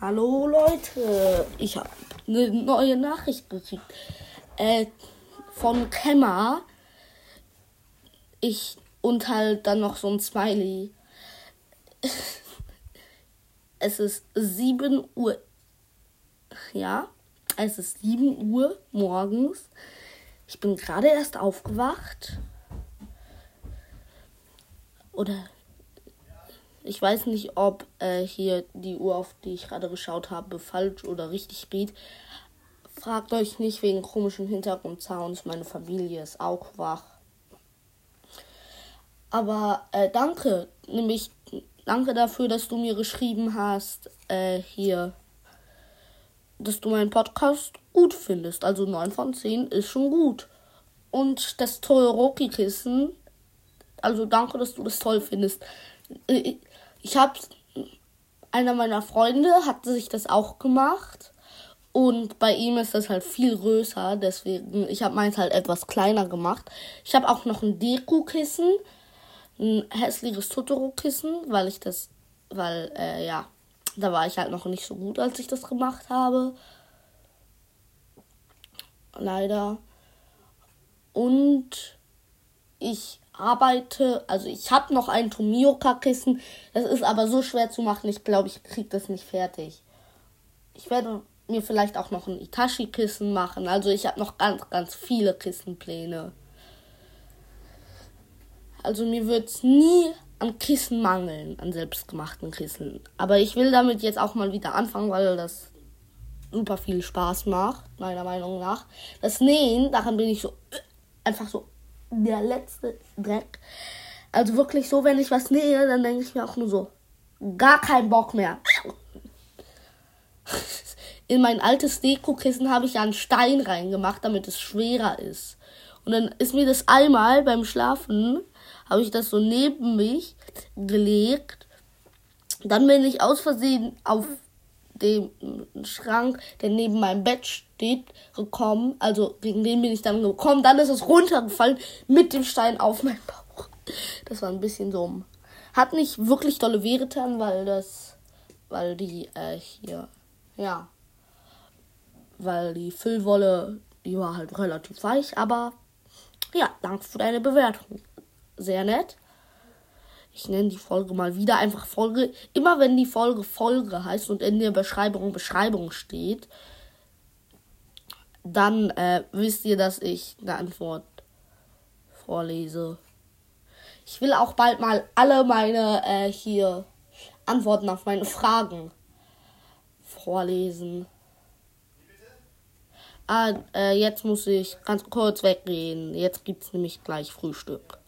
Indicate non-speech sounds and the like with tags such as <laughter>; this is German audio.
Hallo Leute, ich habe eine neue Nachricht gekriegt äh, von Kemmer. Ich und halt dann noch so ein Smiley. <laughs> es ist 7 Uhr. Ja, es ist 7 Uhr morgens. Ich bin gerade erst aufgewacht. Oder ich weiß nicht, ob äh, hier die Uhr, auf die ich gerade geschaut habe, falsch oder richtig geht. Fragt euch nicht wegen komischen Hintergrundsounds. Meine Familie ist auch wach. Aber äh, danke, nämlich danke dafür, dass du mir geschrieben hast, äh, hier, dass du meinen Podcast gut findest. Also 9 von 10 ist schon gut. Und das Toroki-Kissen, also danke, dass du das toll findest. Ich habe einer meiner Freunde hat sich das auch gemacht und bei ihm ist das halt viel größer, deswegen ich habe meins halt etwas kleiner gemacht. Ich habe auch noch ein Deko-Kissen, ein hässliches Totoro-Kissen, weil ich das, weil äh, ja, da war ich halt noch nicht so gut, als ich das gemacht habe. Leider. Und ich arbeite, also ich habe noch ein Tomioka-Kissen. Das ist aber so schwer zu machen, ich glaube, ich kriege das nicht fertig. Ich werde mir vielleicht auch noch ein Itachi-Kissen machen. Also ich habe noch ganz, ganz viele Kissenpläne. Also mir wird es nie an Kissen mangeln, an selbstgemachten Kissen. Aber ich will damit jetzt auch mal wieder anfangen, weil das super viel Spaß macht, meiner Meinung nach. Das Nähen, daran bin ich so einfach so der letzte Dreck. Also wirklich so, wenn ich was nähe, dann denke ich mir auch nur so, gar keinen Bock mehr. In mein altes Dekokissen habe ich ja einen Stein reingemacht, damit es schwerer ist. Und dann ist mir das einmal beim Schlafen, habe ich das so neben mich gelegt. Dann bin ich aus Versehen auf dem Schrank, der neben meinem Bett steht, gekommen. Also gegen den bin ich dann gekommen. Dann ist es runtergefallen mit dem Stein auf meinen Bauch. Das war ein bisschen so. Hat nicht wirklich dolle weh getan, weil das, weil die äh, hier, ja, weil die Füllwolle, die war halt relativ weich. Aber ja, danke für deine Bewertung. Sehr nett. Ich nenne die Folge mal wieder einfach Folge. Immer wenn die Folge Folge heißt und in der Beschreibung Beschreibung steht, dann äh, wisst ihr, dass ich eine Antwort vorlese. Ich will auch bald mal alle meine äh, hier Antworten auf meine Fragen vorlesen. Ah, äh, jetzt muss ich ganz kurz weggehen. Jetzt gibt's nämlich gleich Frühstück.